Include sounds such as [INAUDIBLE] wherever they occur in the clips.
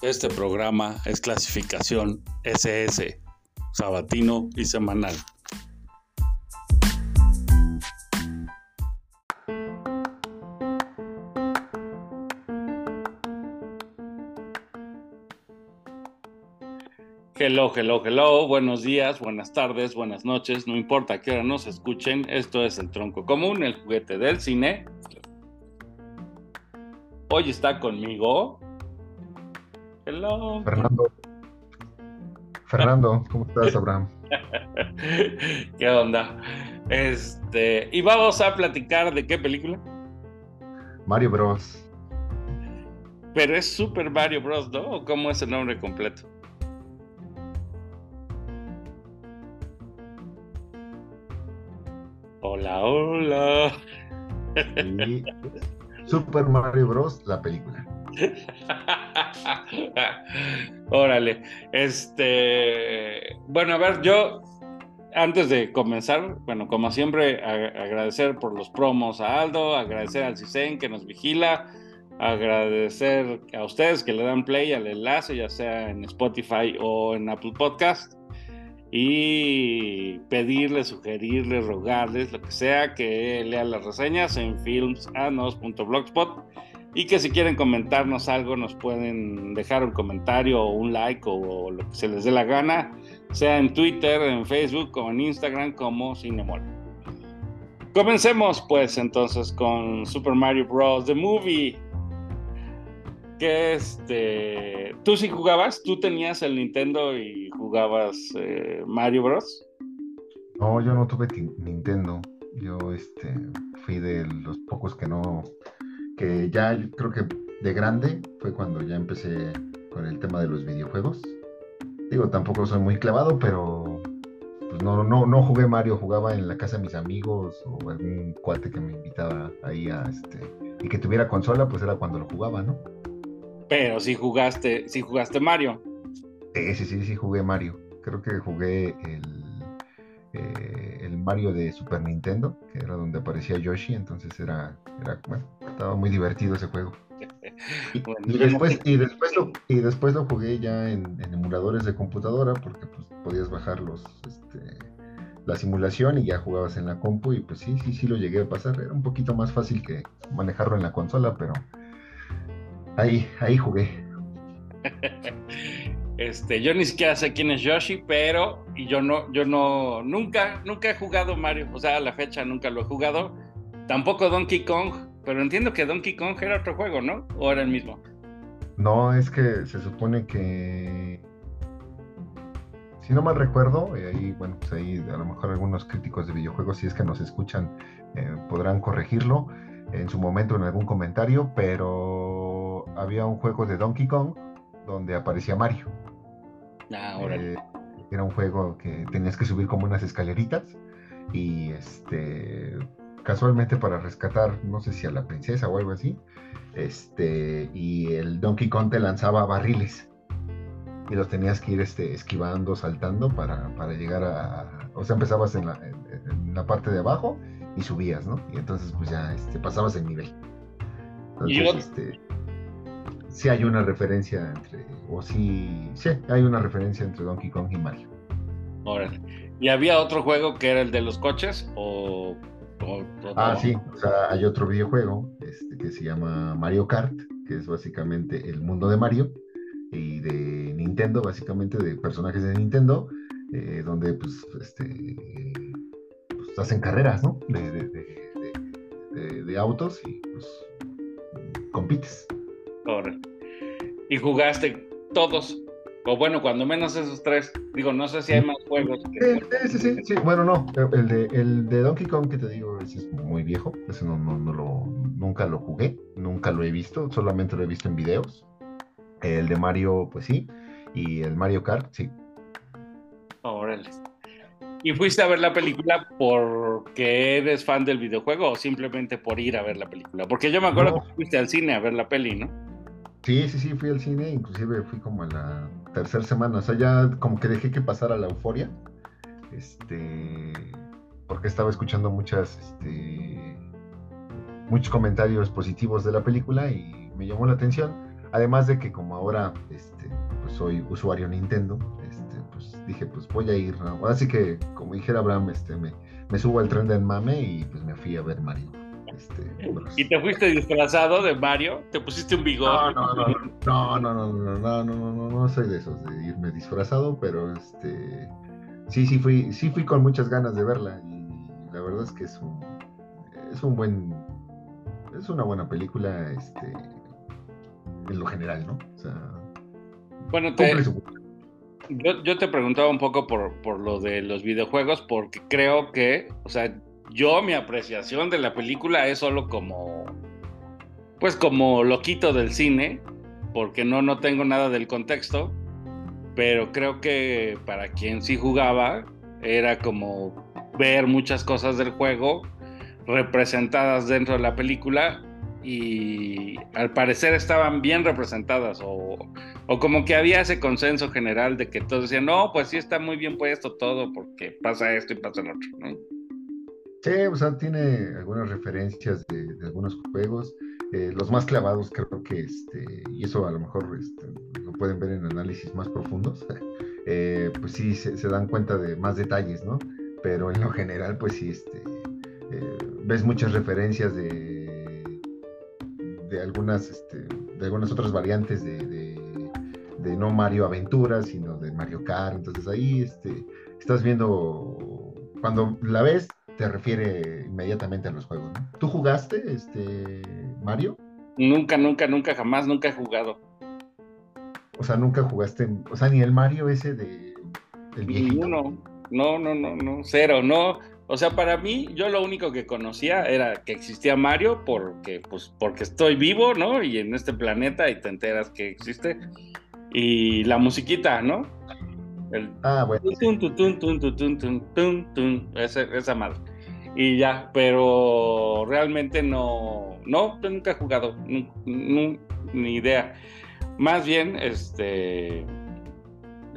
Este programa es clasificación SS, sabatino y semanal. Hello, hello, hello, buenos días, buenas tardes, buenas noches, no importa qué hora nos escuchen, esto es el tronco común, el juguete del cine. Hoy está conmigo Hello. Fernando. Fernando, ¿cómo estás, Abraham? [LAUGHS] ¿Qué onda? Este, y vamos a platicar de qué película? Mario Bros. Pero es Super Mario Bros, ¿no? ¿O cómo es el nombre completo? Hola, hola. Super Mario Bros, la película. [LAUGHS] [LAUGHS] Órale. Este, bueno, a ver, yo antes de comenzar, bueno, como siempre, agradecer por los promos a Aldo, agradecer al CISEN que nos vigila, agradecer a ustedes que le dan play al enlace, ya sea en Spotify o en Apple Podcast, y pedirles, sugerirles, rogarles, lo que sea, que lean las reseñas en filmsanos.blogspot y que si quieren comentarnos algo nos pueden dejar un comentario o un like o, lo que se les dé la gana, sea en Twitter, en Facebook o en Instagram como Cinemol. Comencemos pues entonces con Super Mario Bros. The Movie. Que este, tú sí jugabas, tú tenías el Nintendo y jugabas eh, Mario Bros. No, yo no tuve Nintendo. Yo este fui de los pocos que no que ya creo que de grande fue cuando ya empecé con el tema de los videojuegos. Digo, tampoco soy muy clavado, pero pues no, no, no jugué Mario, jugaba en la casa de mis amigos o algún cuate que me invitaba ahí a este y que tuviera consola, pues era cuando lo jugaba, ¿no? Pero si jugaste, si jugaste Mario. Sí, sí, sí, sí jugué Mario. Creo que jugué el, eh, el Mario de Super Nintendo, que era donde aparecía Yoshi, entonces era, era bueno, estaba muy divertido ese juego. [LAUGHS] Y, después, y, después lo, y después lo jugué ya en, emuladores de computadora porque pues, podías bajar los, este, la simulación y ya jugabas en la compu y pues sí, sí, sí lo llegué a pasar. Era un poquito más fácil que manejarlo en la consola, pero ahí, ahí jugué. [LAUGHS] Este, yo ni siquiera sé quién es Yoshi, pero y yo no, yo no, nunca, nunca he jugado Mario, o sea, a la fecha nunca lo he jugado. Tampoco Donkey Kong, pero entiendo que Donkey Kong era otro juego, ¿no? ¿O era el mismo? No, es que se supone que, si no mal recuerdo, y ahí, bueno, pues ahí a lo mejor algunos críticos de videojuegos, si es que nos escuchan, eh, podrán corregirlo en su momento en algún comentario, pero había un juego de Donkey Kong donde aparecía Mario. Ah, eh, era un juego que tenías que subir como unas escaleritas y este casualmente para rescatar, no sé si a la princesa o algo así, este, y el Donkey Kong te lanzaba barriles y los tenías que ir este, esquivando, saltando para, llegar a, o sea, empezabas en la, en, la, parte de abajo y subías, ¿no? Y entonces pues ya este, pasabas el nivel. Entonces, este, sí hay una referencia entre, o sí, sí, hay una referencia entre Donkey Kong y Mario. Órale. ¿Y había otro juego que era el de los coches? O, ah, sí, o sea, hay otro videojuego este, que se llama Mario Kart, que es básicamente el mundo de Mario y de Nintendo, básicamente de personajes de Nintendo, eh, donde pues, este, pues, hacen carreras, ¿no? De, de, de autos y pues compites. Y jugaste todos. O bueno, cuando menos esos tres. Digo, no sé si hay más juegos. Sí, sí, sí, Bueno, no. El de, el de Donkey Kong que te digo, es muy viejo. Ese no, no, lo, nunca lo jugué. Nunca lo he visto. Solamente lo he visto en videos. El de Mario, pues sí. Y el Mario Kart, sí. Órale. ¿Y fuiste a ver la película porque eres fan del videojuego o simplemente por ir a ver la película? Porque yo me acuerdo que fuiste al cine a ver la peli, ¿no? Sí, sí, sí, fui al cine, inclusive fui como a la tercera semana, o sea, ya como que dejé que pasara la euforia, este, porque estaba escuchando muchas, este, muchos comentarios positivos de la película y me llamó la atención, Además de que como ahora este, pues soy usuario Nintendo, este, pues dije, pues voy a ir, Así que, como dijera Abraham, este, me, me subo al tren de mame y pues me fui a ver Mario. Este, ¿Y te fuiste disfrazado de Mario? ¿Te pusiste un bigote? No, no, no, no, no, no, no, no, no, no, no, soy de esos, de irme disfrazado, pero este, sí, sí fui, sí fui con muchas ganas de verla y la verdad es que es un, es un buen, es una buena película, este, en lo general, ¿no? O sea, bueno, te, yo, yo, te preguntaba un poco por, por lo de los videojuegos, porque creo que, o sea, yo mi apreciación de la película es solo como, pues como loquito del cine, porque no, no tengo nada del contexto, pero creo que para quien sí jugaba era como ver muchas cosas del juego representadas dentro de la película y al parecer estaban bien representadas o, o, como que había ese consenso general de que todos decían, no, pues sí está muy bien puesto todo porque pasa esto y pasa lo otro, ¿no? Sí, o sea, tiene algunas referencias de, algunos juegos. Eh, los más clavados creo que, este, y eso a lo mejor este, lo pueden ver en análisis más profundos, [LAUGHS] eh, pues sí se, dan cuenta de más detalles, ¿no? Pero en lo general, pues sí, este, eh, ves muchas referencias de, de, algunas, este, de algunas otras variantes de, de, de, no Mario Aventura, sino de Mario Kart. Entonces ahí este, estás viendo, cuando la ves, te refiere inmediatamente a los juegos. ¿Tú jugaste, este, Mario? Nunca, nunca, nunca, jamás, nunca he jugado. O sea, nunca jugaste, o sea, ni el Mario ese de el viejito. No, no, no, no, no, cero, no. O sea, para mí, yo lo único que conocía era que existía Mario porque, pues, porque estoy vivo, ¿no? Y en este planeta y te enteras que existe. Y la musiquita, ¿no? ah, bueno. esa madre. Y ya, pero realmente no, no, nunca he jugado, ni idea. Más bien, este,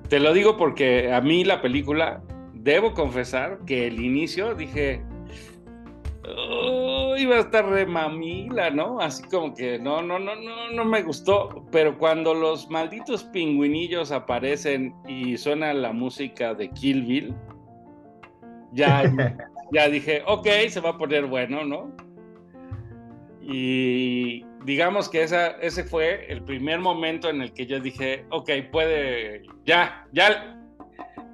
te lo digo porque a mí la película, debo confesar que el inicio dije, iba a estar remamila, ¿no? Así como que no, no, no, no, no me gustó. Pero cuando los malditos pingüinillos aparecen y suena la música de Kill Bill, ya, [LAUGHS] ya dije, ok, se va a poner bueno, ¿no? Y digamos que esa, ese fue el primer momento en el que yo dije, ok, puede, ya, ya,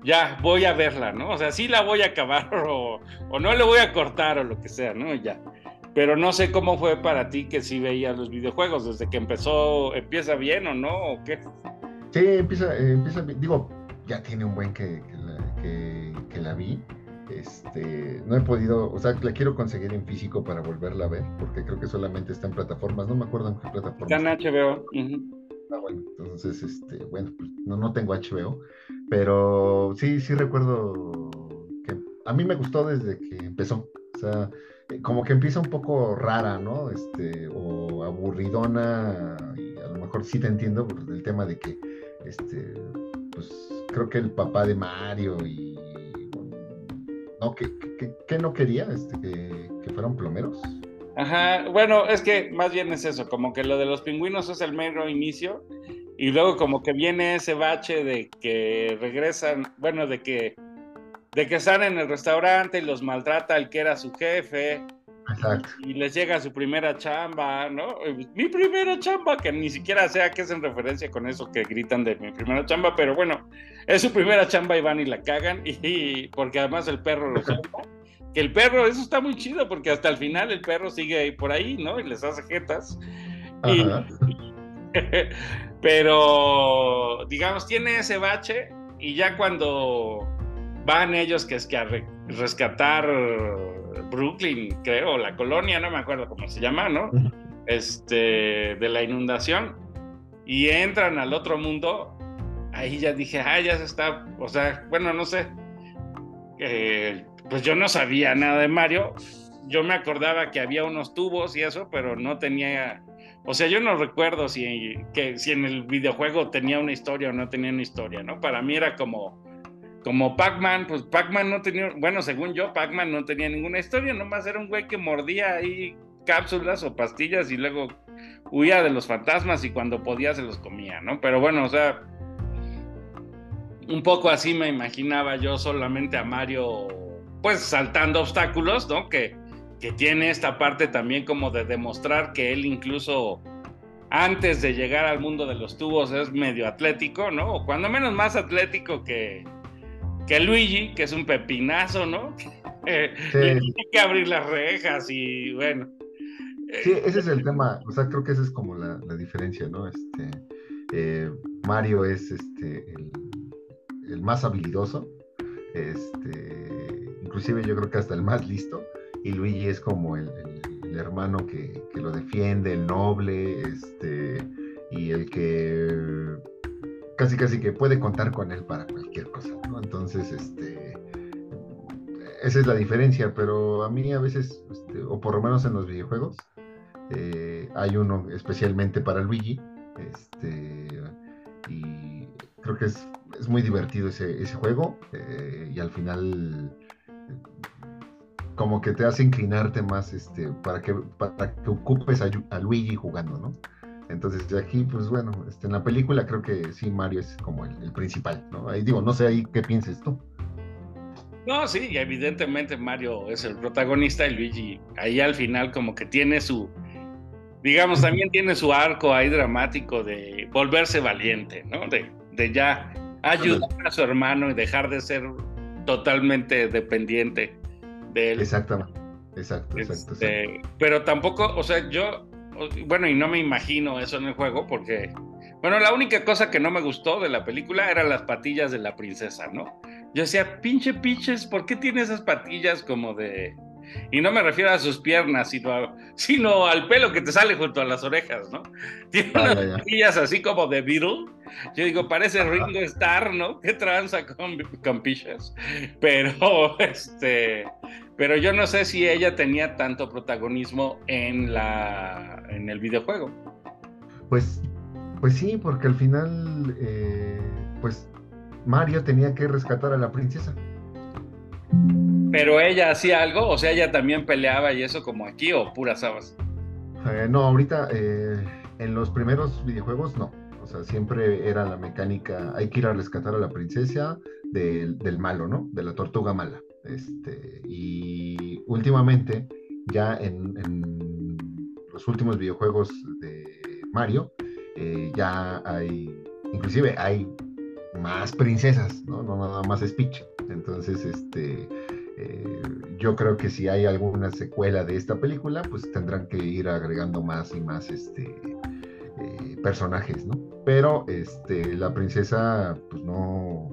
ya voy a verla, ¿no? O sea, sí la voy a acabar [LAUGHS] o, no le voy a cortar o lo que sea, ¿no? Ya. Pero no sé cómo fue para ti que sí veías los videojuegos, desde que empezó, ¿empieza bien o no? ¿O qué? Sí, empieza, eh, empieza. Digo, ya tiene un buen que, que, la, vi. Este, no he podido, o sea, la quiero conseguir en físico para volverla a ver, porque creo que solamente está en plataformas, no me acuerdo en qué plataforma. Está en HBO. Ah, bueno, entonces, este, bueno, pues no, no tengo HBO, pero sí, sí recuerdo que a mí me gustó desde que empezó. O sea, eh, como que empieza un poco rara, ¿no? Este, o aburridona, y a lo mejor sí te entiendo por el tema de que, este, pues creo que el papá de Mario y, no, que, que, no quería, este, que, que fueran plomeros. Ajá, bueno, es que más bien es eso, como que lo de los pingüinos es el mero inicio y luego como que viene ese bache de que regresan, bueno, de que de que están en el restaurante y los maltrata el que era su jefe. Exacto. Y les llega su primera chamba, ¿no? Mi primera chamba, que ni siquiera sea que es en referencia con eso que gritan de mi primera chamba, pero bueno, es su primera chamba y van y la cagan, y porque además el perro lo salva que el perro, eso está muy chido, porque hasta el final el perro sigue por ahí, ¿no? Y les hace jetas. [LAUGHS] pero, digamos, tiene ese bache y ya cuando van ellos que es que a rescatar Brooklyn, creo, la colonia, no me acuerdo cómo se llama, ¿no? Este, de la inundación y entran al otro mundo, ahí ya dije, ah, ya se está, o sea, bueno, no sé, eh, pues yo no sabía nada de Mario. Yo me acordaba que había unos tubos y eso, pero no tenía, o sea, yo no recuerdo si, que, si en el videojuego tenía una historia o no tenía una historia, ¿no? Para mí era como, como Pac-Man, pues Pac-Man no tenía, bueno, según yo, Pac-Man no tenía ninguna historia, nomás era un güey que mordía ahí cápsulas o pastillas y luego huía de los fantasmas y cuando podía se los comía, ¿no? Pero bueno, o sea, un poco así me imaginaba yo solamente a Mario, pues saltando obstáculos, ¿no? Que, que tiene esta parte también como de demostrar que él incluso antes de llegar al mundo de los tubos es medio atlético, ¿no? O cuando menos más atlético que, que Luigi, que es un pepinazo, ¿no? [LAUGHS] Tiene que abrir las rejas y bueno. Sí, ese es el tema, o sea, creo que esa es como la, diferencia, ¿no? Este, eh, Mario es este, el, más habilidoso, este, inclusive yo creo que hasta el más listo, y Luigi es como el, hermano que, que, lo defiende, el noble, este, y el que casi casi que puede contar con él para cualquier cosa, Entonces, este, esa es la diferencia, pero a mí a veces, este, o por lo menos en los videojuegos, eh, hay uno especialmente para Luigi, este, y creo que es, muy divertido ese, juego, eh, y al final como que te hace inclinarte más este, para, que, para que ocupes a, Luigi jugando, ¿no? Entonces, de aquí, pues bueno, este, en la película creo que sí, Mario es como el, el, principal, ¿no? Ahí digo, no sé ahí qué pienses tú. No, sí, evidentemente Mario es el protagonista y Luigi ahí al final como que tiene su, digamos, también tiene su arco ahí dramático de volverse valiente, ¿no? De, de ya ayudar a su hermano y dejar de ser totalmente dependiente de él. Exactamente, exacto, exacto. Este, pero tampoco, o sea, yo, bueno, y no me imagino eso en el juego porque, bueno, la única cosa que no me gustó de la película eran las patillas de la princesa, ¿no? Yo decía, pinche pinches, ¿por qué tiene esas patillas como de... Y no me refiero a sus piernas, sino, sino al pelo que te sale junto a las orejas, ¿no? [LAUGHS] Tiene unas patillas así como de Beetle. Yo digo, parece Ringo Starr, ¿no? [LAUGHS] ¿Qué tranza con, con pichas? Pero, [LAUGHS] este, pero yo no sé si ella tenía tanto protagonismo en, la, en el videojuego. Pues, pues sí, porque al final, eh, pues Mario tenía que rescatar a la princesa. Pero ella hacía algo, o sea, ella también peleaba y eso como aquí o puras habas. Eh, no, ahorita eh, en los primeros videojuegos no. O sea, siempre era la mecánica, hay que ir a rescatar a la princesa del, malo, ¿no? De la tortuga mala. Este, y últimamente, ya en, los últimos videojuegos de Mario, eh, ya hay, inclusive hay más princesas, ¿no? No nada más Speech. Entonces, este, eh, yo creo que si hay alguna secuela de esta película, pues tendrán que ir agregando más y más este, eh, personajes, ¿no? Pero este, la princesa, pues no.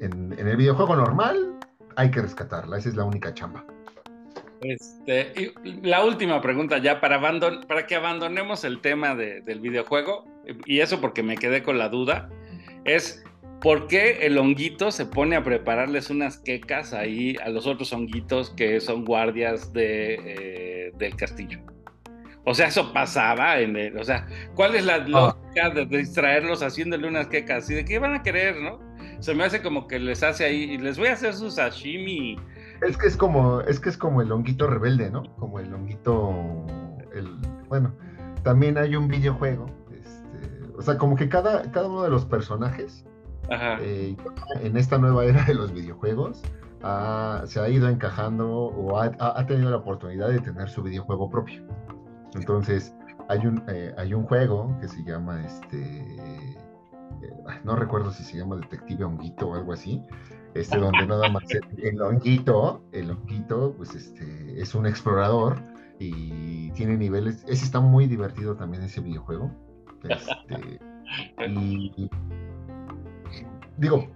En, el videojuego normal hay que rescatarla, esa es la única chamba. Este, y la última pregunta ya para, para que abandonemos el tema del videojuego, y eso porque me quedé con la duda es por qué el honguito se pone a prepararles unas quecas ahí a los otros honguitos que son guardias de, eh, del castillo. O sea, eso pasaba en el, o sea, ¿cuál es la ah. lógica de distraerlos haciéndole unas quecas? ¿Y de qué van a querer, no? Se me hace como que les hace ahí, y les voy a hacer su sashimi. Es que es como, es que es como el honguito rebelde, ¿no? Como el honguito, el, bueno, también hay un videojuego o sea, como que cada, cada uno de los personajes eh, en esta nueva era de los videojuegos se ha ido encajando o ha, tenido la oportunidad de tener su videojuego propio. Entonces, hay un, eh, hay un juego que se llama este. Eh, no recuerdo si se llama Detective Honguito o algo así. Este, donde nada más el honguito, el honguito, pues este, es un explorador y tiene niveles. Ese está muy divertido también ese videojuego. [LAUGHS] Este, y, digo,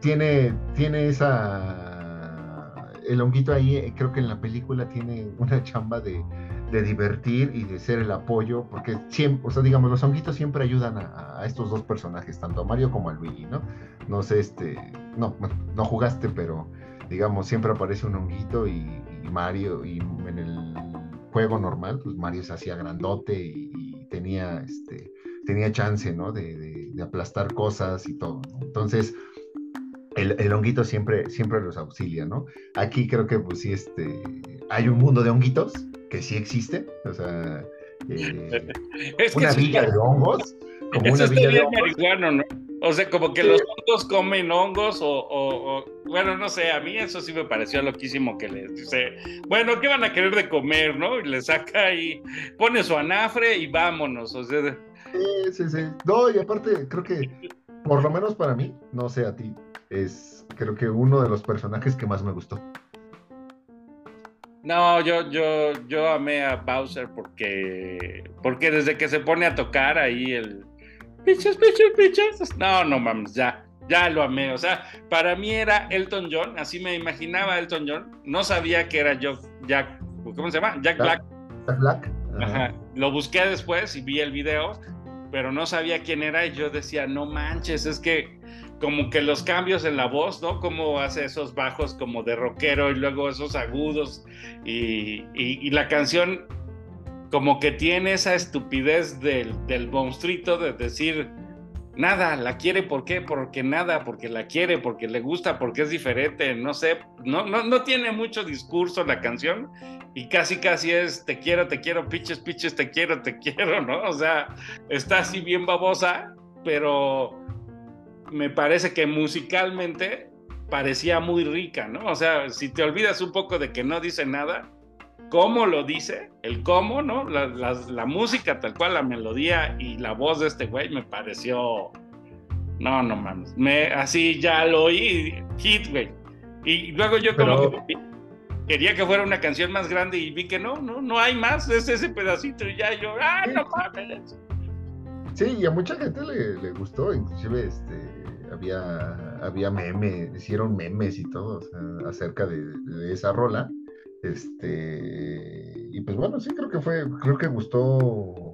tiene, tiene esa. El honguito ahí, eh, creo que en la película tiene una chamba de, divertir y de ser el apoyo, porque siempre, o sea, digamos, los honguitos siempre ayudan a, estos dos personajes, tanto a Mario como a Luigi, ¿no? No sé, este, no, no jugaste, pero digamos, siempre aparece un honguito y, Mario, y en el juego normal, pues Mario se hacía grandote y tenía, este, tenía chance, ¿no? De, aplastar cosas y todo, Entonces, el, honguito siempre, siempre los auxilia, ¿no? Aquí creo que, pues sí, este, hay un mundo de honguitos que sí existe, o sea, eh, [LAUGHS] una villa de hongos, como una villa de hongos. ¿no? O sea, como que los hongos comen hongos o, bueno, no sé, a mí eso sí me pareció loquísimo que les dice, bueno, ¿qué van a querer de comer, no? Y le saca y pone su anafre y vámonos, o sea. Sí, sí, sí. No, y aparte, creo que, por lo menos para mí, no sé a ti, es creo que uno de los personajes que más me gustó. No, yo, yo, yo amé a Bowser porque, porque desde que se pone a tocar ahí el pichos, pichos, pichos. No, no mames, ya, ya lo amé. O sea, para mí era Elton John, así me imaginaba Elton John. No sabía que era Jack, ¿cómo se llama? Jack Black. Jack Black. Ajá. Lo busqué después y vi el video, pero no sabía quién era y yo decía, no manches, es que como que los cambios en la voz, ¿no? Como hace esos bajos como de rockero y luego esos agudos y, y la canción como que tiene esa estupidez del, del monstruito de decir, nada, la quiere, ¿por qué? Porque nada, porque la quiere, porque le gusta, porque es diferente, no sé, no, no, no tiene mucho discurso la canción y casi casi es te quiero, te quiero, piches, piches, te quiero, te [LAUGHS] quiero, ¿no? O sea, está así bien babosa, pero me parece que musicalmente parecía muy rica, ¿no? O sea, si te olvidas un poco de que no dice nada, cómo lo dice, el cómo, ¿no? La, música tal cual, la melodía y la voz de este güey me pareció... No, no mames. Me, así ya lo oí, hit, güey. Y luego yo como que quería que fuera una canción más grande y vi que no, no, no hay más, es ese pedacito y ya yo, ah, no mames. Sí, y a mucha gente le, gustó, inclusive este, había, había memes, hicieron memes y todo acerca de esa rola. Este, y pues bueno, sí, creo que fue, creo que gustó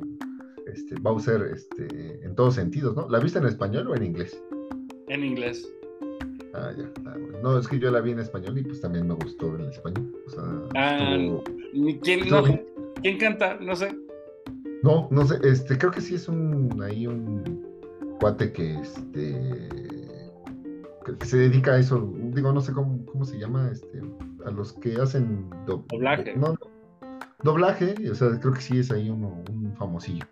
este, Bowser este, en todos sentidos, ¿no? ¿La viste en español o en inglés? En inglés. Ah, ya. Ah, no, es que yo la vi en español y pues también me gustó en español. O sea, ah, ¿quién, ¿quién canta? No sé. No, no sé, este, creo que sí es un, ahí un cuate que, este, que, se dedica a eso, digo, no sé cómo, cómo se llama, este, a los que hacen doblaje. No, doblaje, o sea, creo que sí es ahí uno, un famosillo.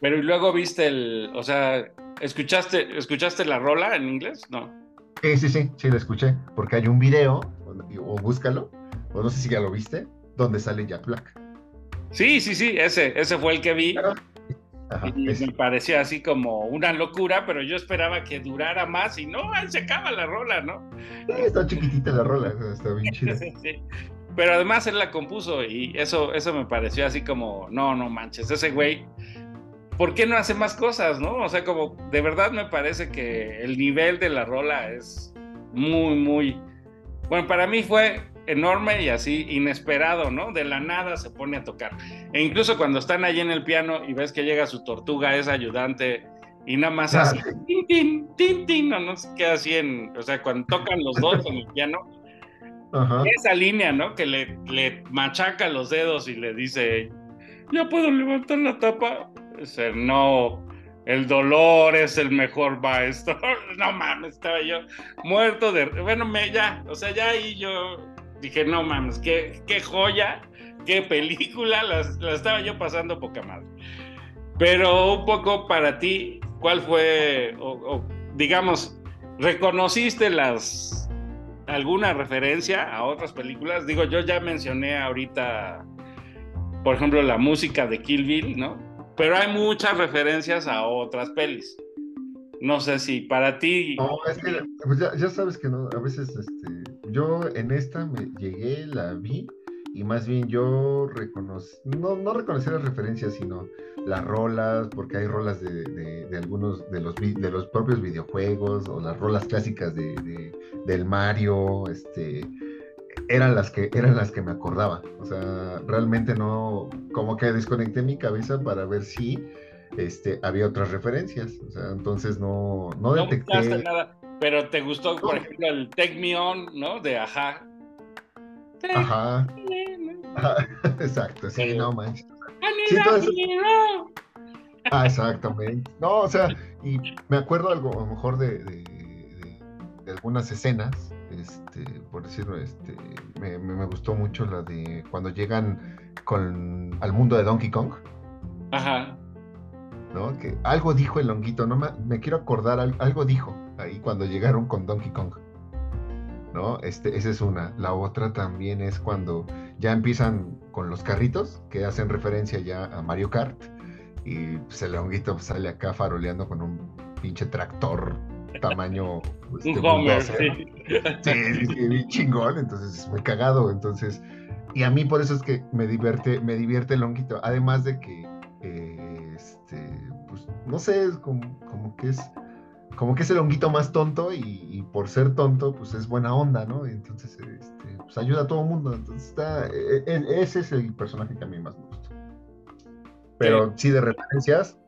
Pero y luego viste el, o sea, ¿escuchaste, ¿escuchaste la rola en inglés? No. Sí, sí, sí, sí, la escuché, porque hay un video, o, búscalo, o no sé si ya lo viste, donde sale Jack Black. Sí, sí, sí, ese, ese fue el que vi y me parecía así como una locura, pero yo esperaba que durara más y no, ahí se acaba la rola, ¿no? está chiquitita la rola, está bien chida. [LAUGHS] Pero además él la compuso y eso, eso me pareció así como, no, no manches, ese güey, ¿por qué no hace más cosas, no? O sea, como de verdad me parece que el nivel de la rola es muy, muy... Bueno, para mí fue enorme y así inesperado, ¿no? De la nada se pone a tocar. E incluso cuando están allí en el piano y ves que llega su tortuga, es ayudante, y nada más así, tin, tin, tin, tin, no, no sé qué así en, o sea, cuando tocan los dos en el piano, esa línea, ¿no? Que le, le machaca los dedos y le dice, ya puedo levantar la tapa. Dice, no, el dolor es el mejor maestro. [LAUGHS] No mames, estaba yo muerto de. Bueno, me, ya, o sea, ya ahí yo dije, no mames, qué, qué joya, qué película, [LAUGHS] la, estaba yo pasando poca madre. Pero un poco para ti, ¿cuál fue, o, digamos, reconociste las alguna referencia a otras películas? Digo, yo ya mencioné ahorita, por ejemplo, la música de Kill Bill, ¿no? Pero hay muchas referencias a otras pelis. No sé si para ti. No, es que pues ya, ya, sabes que no, a veces este, yo en esta me llegué, la vi y más bien yo reconocí, no, no reconocí las referencias, sino las rolas, porque hay rolas de, algunos de los, de los propios videojuegos o las rolas clásicas de, del Mario, este, eran las que eran las que me acordaba. O sea, realmente no, como que desconecté mi cabeza para ver si este, había otras referencias. O sea, entonces no, no, no detecté. Nada. Pero te gustó, por ejemplo, el Take Me On, ¿no? De Ajá. Ajá. [LAUGHS] Exacto, sí, no manches. Sí, Ah, exactamente. No, o sea, y me acuerdo algo, a lo mejor de, de, algunas escenas, este, por decirlo, este, me, me, gustó mucho la de cuando llegan con al mundo de Donkey Kong. Ajá. ¿No? Que algo dijo el honguito, no me, quiero acordar, algo dijo ahí cuando llegaron con Donkey Kong. ¿No? Este, esa es una. La otra también es cuando ya empiezan con los carritos, que hacen referencia ya a Mario Kart. Y pues, el honguito sale acá faroleando con un pinche tractor tamaño. [LAUGHS] Este, un Homer, sí. Sí, sí, chingón, entonces es muy cagado. Entonces, y a mí por eso es que me divierte, me divierte el honguito. Además de que, eh, este, pues, no sé, es como, como, que es. Como que es el honguito más tonto y, por ser tonto, pues es buena onda, ¿no? entonces, este, pues ayuda a todo el mundo. Entonces, está, e, e, ese es el personaje que a mí más me gusta. Pero sí, de referencias,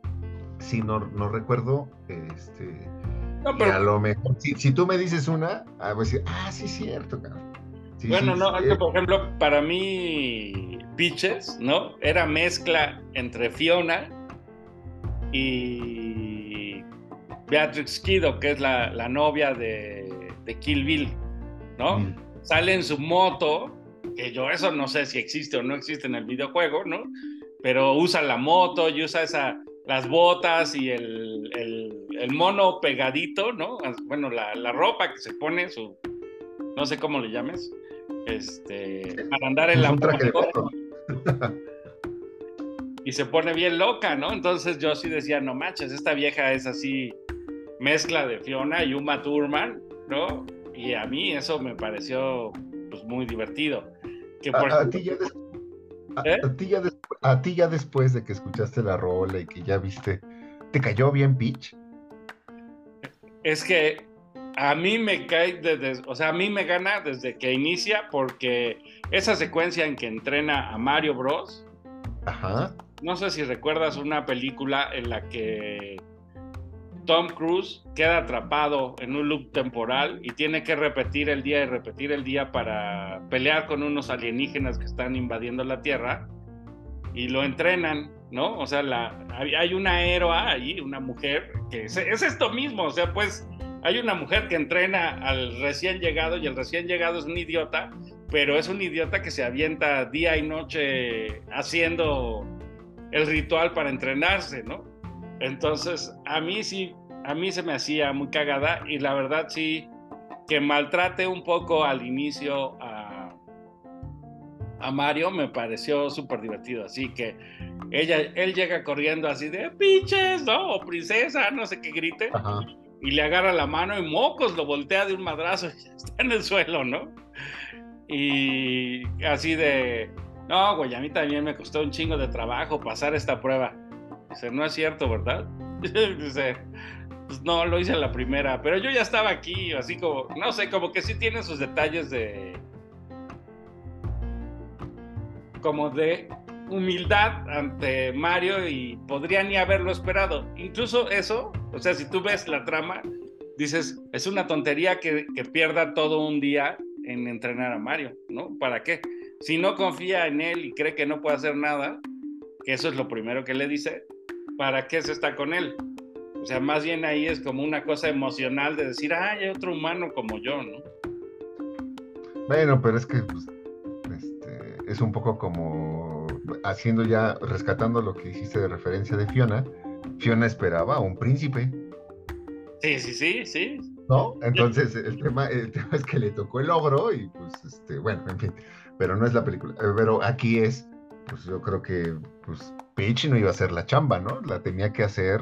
sí, no, no recuerdo, este, no, pero... a lo mejor, si, tú me dices una, ah, voy a decir, ah, sí, cierto, cabrón. bueno, no, por ejemplo, para mí, Peaches, ¿no? Era mezcla entre Fiona y Beatrix Kido, que es la, novia de, de, Kill Bill, ¿no? Sale en su moto, que yo eso no sé si existe o no existe en el videojuego, ¿no? Pero usa la moto y usa esa las botas y el, el, mono pegadito, ¿no? Bueno, la, la, ropa que se pone, su, no sé cómo le llames, este, para andar en la moto. [LAUGHS] y se pone bien loca, ¿no? Entonces yo sí decía, no manches, esta vieja es así, mezcla de Fiona y Uma Thurman, ¿no? Y a mí eso me pareció pues muy divertido. Que por a, ti ya ¿Eh? a, ti ya a ti ya después de que escuchaste la rola y que ya viste, ¿te cayó bien Peach? Es que a mí me cae desde, o sea, a mí me gana desde que inicia porque esa secuencia en que entrena a Mario Bros. Ajá. No sé si recuerdas una película en la que Tom Cruise queda atrapado en un loop temporal y tiene que repetir el día y repetir el día para pelear con unos alienígenas que están invadiendo la Tierra y lo entrenan, ¿no? O sea, hay una héroe ahí, una mujer, que es, esto mismo, o sea, pues hay una mujer que entrena al recién llegado y el recién llegado es un idiota, pero es un idiota que se avienta día y noche haciendo el ritual para entrenarse, ¿no? Entonces, a mí sí, a mí se me hacía muy cagada y la verdad sí que maltrate un poco al inicio a a Mario me pareció súper divertido. Así que ella, él llega corriendo así de pinches, ¿no? O princesa, no sé qué grite. Y le agarra la mano y mocos lo voltea de un madrazo y [LAUGHS] está en el suelo, ¿no? Y así de, no, güey, a mí también me costó un chingo de trabajo pasar esta prueba. Dice, no es cierto, ¿verdad? [LAUGHS] Dice, pues no, lo hice la primera, pero yo ya estaba aquí, así como, no sé, como que sí tiene sus detalles de, como de humildad ante Mario y podría ni haberlo esperado. Incluso eso, o sea, si tú ves la trama, dices, es una tontería que, pierda todo un día en entrenar a Mario, ¿no? ¿Para qué? Si no confía en él y cree que no puede hacer nada, que eso es lo primero que le dice, ¿para qué se está con él? O sea, más bien ahí es como una cosa emocional de decir, ah, hay otro humano como yo, ¿no? Bueno, pero es que pues, es un poco como haciendo ya, rescatando lo que hiciste de referencia de Fiona. Fiona esperaba a un príncipe. Sí, sí, sí, sí. ¿No? Entonces el tema, el tema es que le tocó el ogro y pues, este, bueno, en fin, pero no es la película. Eh, pero aquí es, pues yo creo que, pues, Peach no iba a hacer la chamba, ¿no? La tenía que hacer,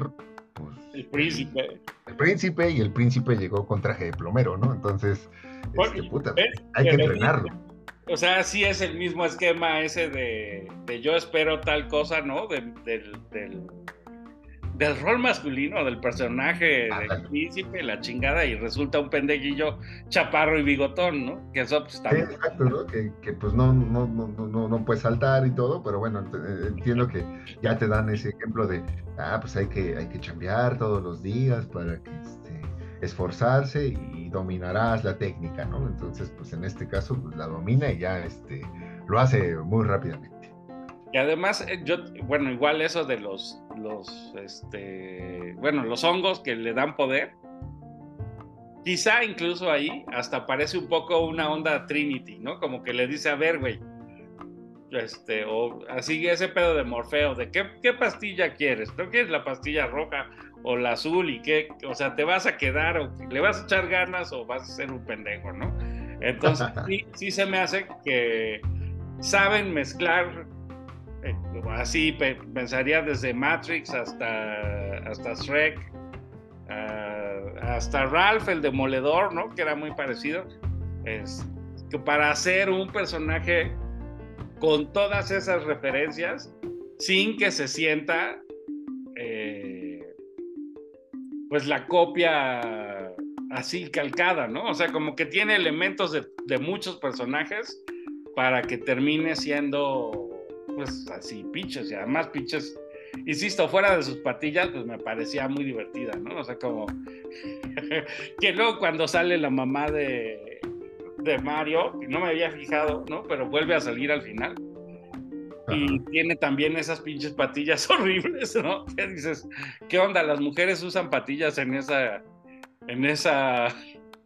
pues... El príncipe. El, príncipe y el príncipe llegó con traje de plomero, ¿no? Entonces, este, puta, hay que entrenarlo o sea, sí es el mismo esquema ese de, yo espero tal cosa, ¿no? del, del, rol masculino, del personaje del príncipe, la chingada, y resulta un pendejillo chaparro y bigotón, ¿no? Que eso pues. Sí, exacto, ¿no? Que, pues no, no, no, no, no puede saltar y todo, pero bueno, eh, entiendo que ya te dan ese ejemplo de, ah, pues hay que, hay que chambear todos los días para que este, esforzarse y dominarás la técnica, ¿no? Entonces, pues en este caso, pues la domina y ya este, lo hace muy rápidamente. Y además, eh, yo, bueno, igual eso de los, los, este, bueno, los hongos que le dan poder, quizá incluso ahí hasta parece un poco una onda Trinity, ¿no? Como que le dice, a ver, güey, este, o así ese pedo de Morfeo, de qué, qué pastilla quieres, ¿tú quieres la pastilla roja o la azul y qué, o sea, te vas a quedar o le vas a echar ganas o vas a ser un pendejo, ¿no? Entonces [LAUGHS] sí, sí se me hace que saben mezclar eh, así pensaría desde Matrix hasta, hasta Shrek, uh, hasta Ralph el demoledor, ¿no? Que era muy parecido. Es, que para hacer un personaje con todas esas referencias, sin que se sienta eh, pues la copia así calcada, ¿no? O sea, como que tiene elementos de muchos personajes para que termine siendo pues así, pinches y además pinches, insisto, fuera de sus patillas, pues me parecía muy divertida, ¿no? O sea, como [LAUGHS] que luego cuando sale la mamá de, de Mario, no me había fijado, ¿no? Pero vuelve a salir al final. Y tiene también esas pinches patillas [LAUGHS] horribles, ¿no? ¿Qué dices? ¿Qué onda? Las mujeres usan patillas en esa, en esa,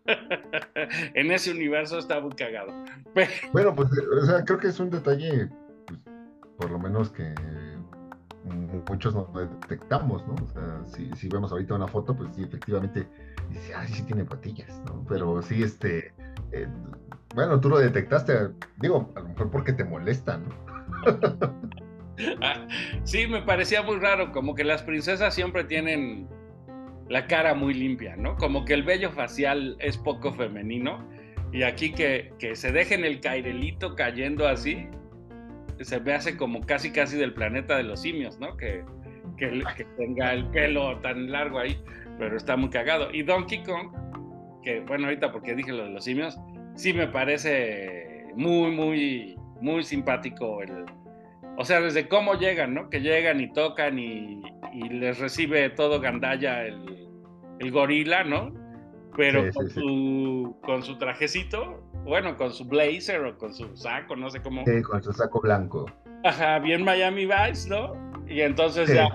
[LAUGHS] en ese universo está muy cagado. Bueno, pues, o sea, creo que es un detalle por lo menos que muchos no detectamos, ¿no? O sea, si, vemos ahorita una foto, pues sí, efectivamente, dice, ah, sí, tiene patillas, ¿no? Pero sí, este, eh, bueno, tú lo detectaste, digo, a lo mejor porque te molesta, ¿no? Ah, sí, me parecía muy raro, como que las princesas siempre tienen la cara muy limpia, ¿no? Como que el vello facial es poco femenino y aquí que, que se dejen el cairelito cayendo así, se me hace como casi casi del planeta de los simios, ¿no? Que, que, tenga el pelo tan largo ahí, pero está muy cagado. Y Donkey Kong, que bueno, ahorita porque dije lo de los simios, sí me parece muy, muy, muy simpático el... O sea, desde cómo llegan, ¿no? Que llegan y tocan y, les recibe todo gandalla el, el gorila, ¿no? Pero con, Su, con su trajecito, bueno, con su blazer o con su saco, no sé cómo. Sí, con su saco blanco. Ajá, bien Miami Vice, ¿no? Y entonces ya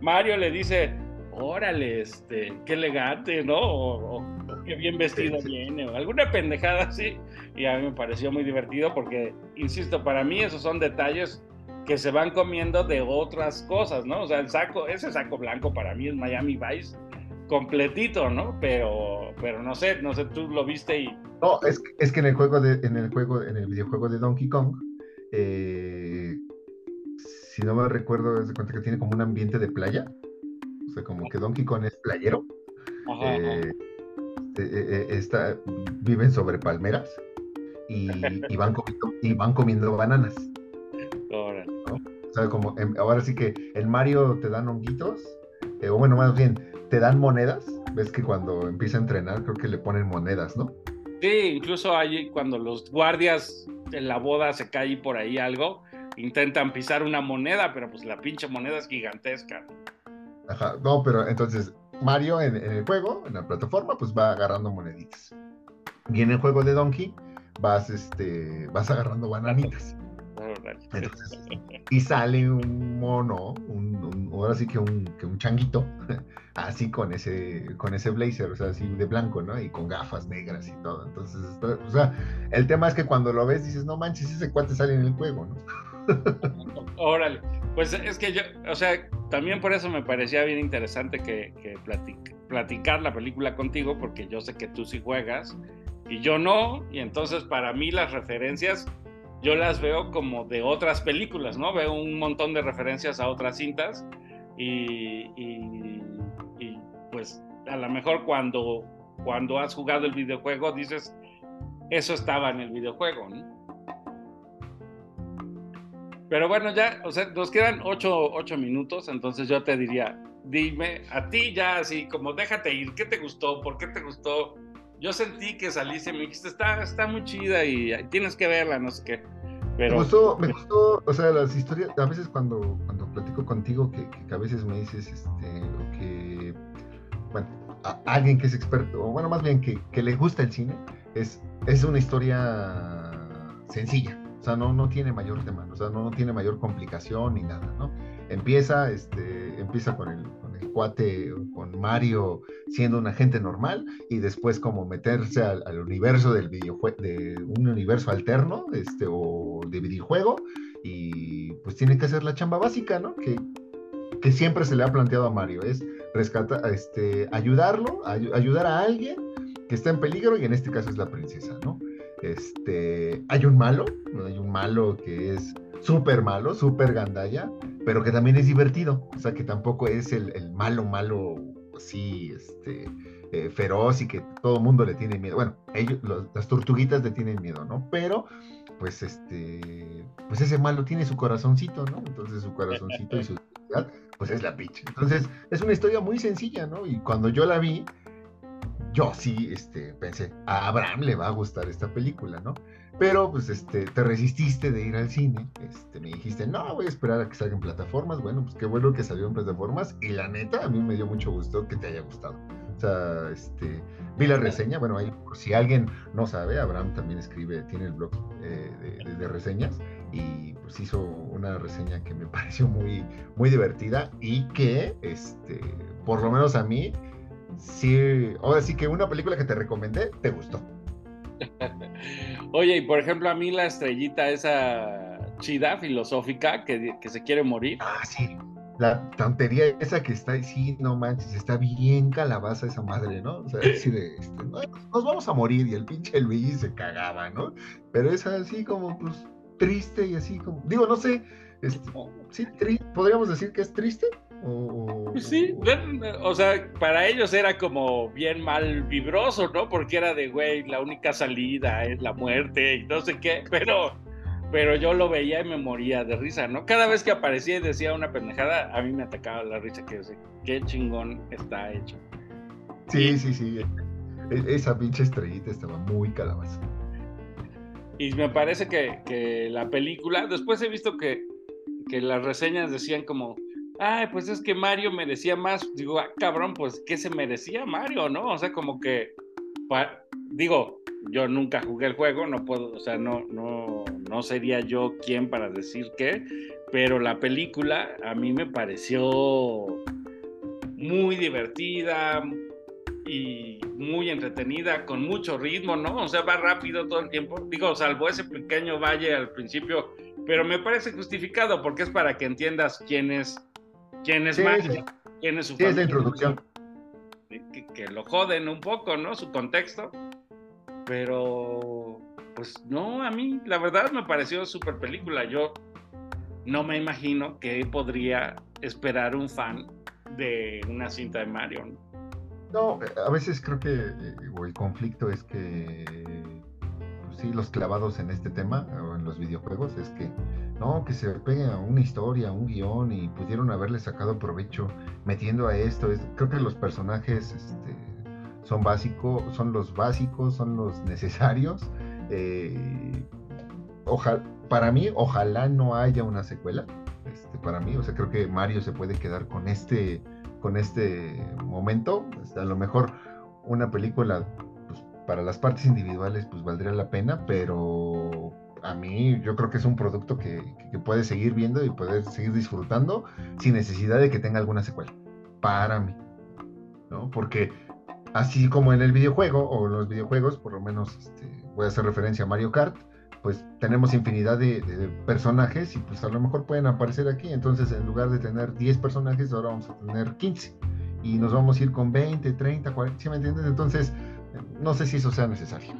Mario le dice, órale, este, qué elegante, ¿no? O, qué bien vestido viene, o alguna pendejada así. Y a mí me pareció muy divertido porque, insisto, para mí esos son detalles que se van comiendo de otras cosas, ¿no? O sea, el saco, ese saco blanco para mí es Miami Vice completito, ¿no? Pero, pero no sé, no sé, tú lo viste y... No, es, es que en el juego, de, en el juego, en el videojuego de Donkey Kong, eh, si no me recuerdo, es de cuenta que tiene como un ambiente de playa, o sea, como que Donkey Kong es playero, eh, eh, está, viven sobre palmeras y, van comiendo, y van comiendo bananas. O sea, como em, ahora sí que el Mario te dan honguitos, o bueno, más bien, te dan monedas. Ves que cuando empieza a entrenar, creo que le ponen monedas, ¿no? Sí, incluso ahí cuando los guardias en la boda se cae por ahí algo, intentan pisar una moneda, pero pues la pinche moneda es gigantesca. Ajá, no, pero entonces Mario en, el juego, en la plataforma, pues va agarrando moneditas. Y en el juego de Donkey vas, este, vas agarrando bananitas [LAUGHS] y sale un mono, un, ahora sí que un, que un changuito, [LAUGHS] así con ese, con ese blazer, o sea, así de blanco, ¿no? Y con gafas negras y todo. Entonces, o sea, el tema es que cuando lo ves dices, no manches, ese cuate sale en el juego, ¿no? [LAUGHS] Órale, pues es que yo, o sea, también por eso me parecía bien interesante que, que platicar la película contigo, porque yo sé que tú sí juegas y yo no, y entonces para mí las referencias yo las veo como de otras películas, ¿no? Veo un montón de referencias a otras cintas y, pues a lo mejor cuando, cuando has jugado el videojuego dices, eso estaba en el videojuego, ¿no? Pero bueno, ya, o sea, nos quedan ocho, ocho minutos, entonces yo te diría, dime, a ti ya así como déjate ir, ¿qué te gustó? ¿Por qué te gustó? Yo sentí que saliste y me dijiste, está, está muy chida y tienes que verla, no sé qué. Pero... Me gustó, me gustó, o sea, las historias, a veces cuando, cuando platico contigo, que, que a veces me dices, este, que, bueno, alguien que es experto, o bueno, más bien que, que, le gusta el cine, es, es una historia sencilla, o sea, no, no tiene mayor tema, o sea, no, no tiene mayor complicación ni nada, ¿no? Empieza, este, empieza con el, cuate con Mario siendo un agente normal y después como meterse al, universo del videojuego, de un universo alterno este, o de videojuego y pues tiene que hacer la chamba básica, ¿no? Que, que siempre se le ha planteado a Mario, es rescatar, este, ayudarlo, ayudar a alguien que está en peligro y en este caso es la princesa, ¿no? Este, hay un malo, hay un malo que es súper malo, súper gandalla, pero que también es divertido, o sea que tampoco es el, malo, malo, así, este, eh, feroz y que todo el mundo le tiene miedo. Bueno, ellos, las tortuguitas le tienen miedo, ¿no? Pero, pues, este, pues ese malo tiene su corazoncito, ¿no? Entonces su corazoncito y su pues es la pitch. Entonces, es una historia muy sencilla, ¿no? Y cuando yo la vi, yo sí este, pensé, a Abraham le va a gustar esta película, ¿no? Pero pues este, te resististe de ir al cine, este, me dijiste, no, voy a esperar a que salga en plataformas, bueno, pues qué bueno que salió en plataformas y la neta, a mí me dio mucho gusto que te haya gustado. O sea, este, vi la reseña, bueno, ahí por si alguien no sabe, Abraham también escribe, tiene el blog eh, de, reseñas y pues hizo una reseña que me [LAUGHS] pareció muy, muy divertida y que, este, por lo menos a mí, sí, ahora sí que una película que te recomendé, te gustó. [LAUGHS] Oye, y por ejemplo, a mí la estrellita esa chida, filosófica, que, se quiere morir. Ah, sí. La tontería esa que está, sí, no manches, está bien calabaza esa madre, ¿no? O sea, así de, este, nos vamos a morir y el pinche Luis se cagaba, ¿no? Pero es así como, pues, triste y así como, digo, no sé, sí, podríamos decir que es triste. Pues sí, o sea, para ellos era como bien mal vibroso, ¿no? Porque era de, güey, la única salida es la muerte y no sé qué, pero, pero yo lo veía y me moría de risa, ¿no? Cada vez que aparecía y decía una pendejada, a mí me atacaba la risa, que sé, qué chingón está hecho. Sí, sí, sí. E, esa pinche estrellita estaba muy calabaza. Y me parece que, que la película, después he visto que, que las reseñas decían como, ay, pues es que Mario merecía más. Digo, ah, cabrón, pues, ¿qué se merecía Mario, no? O sea, como que, digo, yo nunca jugué el juego, no puedo, o sea, no, no, no sería yo quien para decir qué, pero la película a mí me pareció muy divertida y muy entretenida, con mucho ritmo, ¿no? O sea, va rápido todo el tiempo. Digo, salvo ese pequeño valle al principio, pero me parece justificado porque es para que entiendas quién es quién es Mario, quién es su sí, es la introducción. Que, lo joden un poco, ¿no? Su contexto. Pero, pues no, a mí la verdad me pareció súper película. Yo no me imagino que podría esperar un fan de una cinta de Mario. No, a veces creo que eh, el conflicto es que sí, los clavados en este tema o en los videojuegos es que no, que se pegue a una historia, a un guion y pudieron haberle sacado provecho metiendo a esto. Es, creo que los personajes este, son básicos, son los básicos, son los [LAUGHS] necesarios. Eh, para mí, ojalá no haya una secuela. Este, para mí, o sea, creo que Mario se puede quedar con este, con este momento. Este, a lo mejor una película pues, para las partes individuales pues valdría la pena, pero a mí yo creo que es un producto que, que, puedes seguir viendo y puedes seguir disfrutando sin necesidad de que tenga alguna secuela. Para mí. ¿no? Porque así como en el videojuego o los videojuegos, por lo menos este, voy a hacer referencia a Mario Kart, pues tenemos infinidad de, personajes y pues a lo mejor pueden aparecer aquí. Entonces en lugar de tener 10 personajes, ahora vamos a tener 15. Y nos vamos a ir con 20, 30, 40, ¿sí me entiendes? Entonces, no sé si eso sea necesario.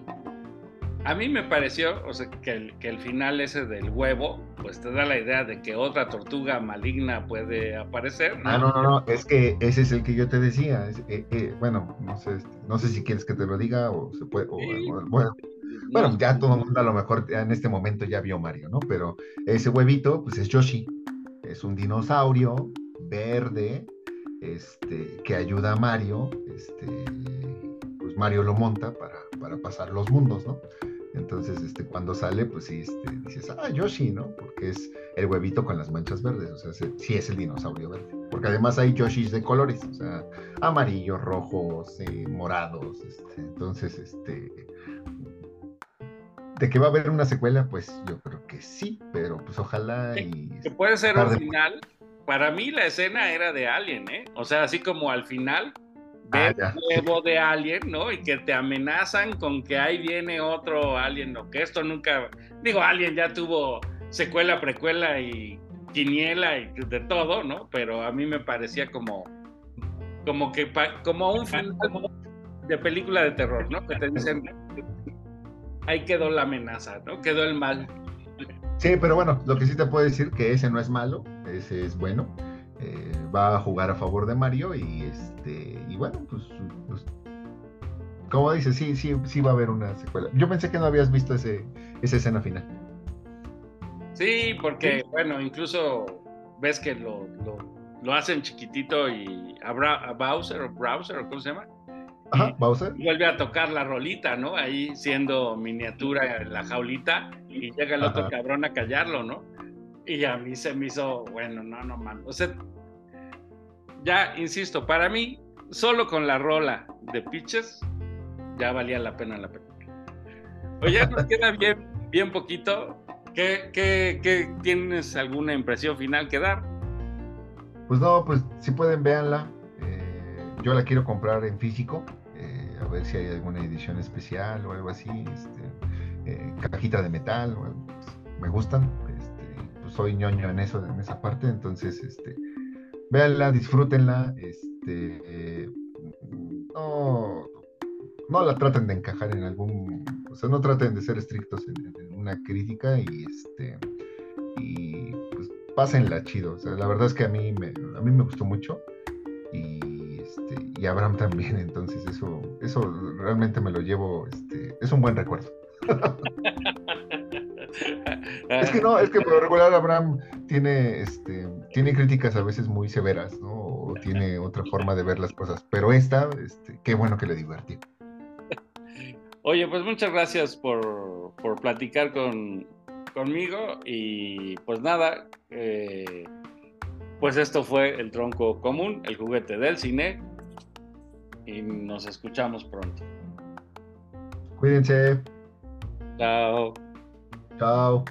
A mí me pareció, o sea, que el, que el final ese del huevo, pues te da la idea de que otra tortuga maligna puede aparecer. ¿no? Ah, no, no, no, es que ese es el que yo te decía. Eh, eh, bueno, no sé, no sé si quieres que te lo diga o se puede. bueno, bueno, ya todo el mundo a lo mejor en este momento ya vio Mario, ¿no? Pero ese huevito, pues es Yoshi. Es un dinosaurio verde, este, que ayuda a Mario, este, pues Mario lo monta para, para pasar los mundos, ¿no? Entonces, este, cuando sale, pues sí, este, dices, ah, Yoshi, ¿no? Porque es el huevito con las manchas verdes, o sea, sí es el dinosaurio verde. Porque además hay Yoshis de colores, o sea, amarillos, rojos, eh, morados, este, entonces, este... De que va a haber una secuela, pues yo creo que sí, pero pues ojalá y... Que puede ser un final. Para mí la escena era de Alien, ¿eh? O sea, así como al final Ah, huevo de alien, ¿no? Y que te amenazan con que ahí viene otro alien, ¿no? Que esto nunca, digo, Alien ya tuvo secuela, precuela y quiniela y de todo, ¿no? Pero a mí me parecía como, como que, como un final de película de terror, ¿no? Que te dicen, ahí quedó la amenaza, ¿no? Quedó el mal. Sí, pero bueno, lo que sí te puedo decir que ese no es malo, ese es bueno. Eh, va a jugar a favor de Mario y este y bueno, pues, pues, como dices, sí, sí, sí va a haber una secuela. Yo pensé que no habías visto ese, esa escena final. Sí, porque bueno, incluso ves que lo, lo, hacen chiquitito y a, Bowser o Browser o cómo se llama. Ajá, Bowser. vuelve a tocar la rolita, ¿no? Ahí siendo miniatura en la jaulita y llega el otro cabrón a callarlo, ¿no? Y a mí se me hizo, bueno, no, no mames. O sea, ya insisto, para mí, solo con la rola de Pitches, ya valía la pena la película. Oye, ya nos queda bien, bien poquito. ¿Qué, qué, tienes alguna impresión final que dar? Pues no, pues si pueden, véanla. Eh, yo la quiero comprar en físico, eh, a ver si hay alguna edición especial o algo así. Este, eh, cajita de metal, pues, me gustan soy ñoño en eso, en esa parte, entonces, este, véanla, disfrútenla, este, no, no la traten de encajar en algún, o sea, no traten de ser estrictos en, una crítica y, este, y pues pásenla chido, o sea, la verdad es que a mí me, a mí me gustó mucho y, este, y Abraham también, entonces eso, eso realmente me lo llevo, este, es un buen recuerdo. [LAUGHS] es que no, es que por lo regular Abraham tiene, este, tiene críticas a veces muy severas, ¿no? O tiene otra forma de ver las cosas. Pero esta, este, qué bueno que le divertí. Oye, pues muchas gracias por, platicar con, conmigo y pues nada, eh, pues esto fue el tronco común, el juguete del cine y nos escuchamos pronto. Cuídense. Chao. Ciao.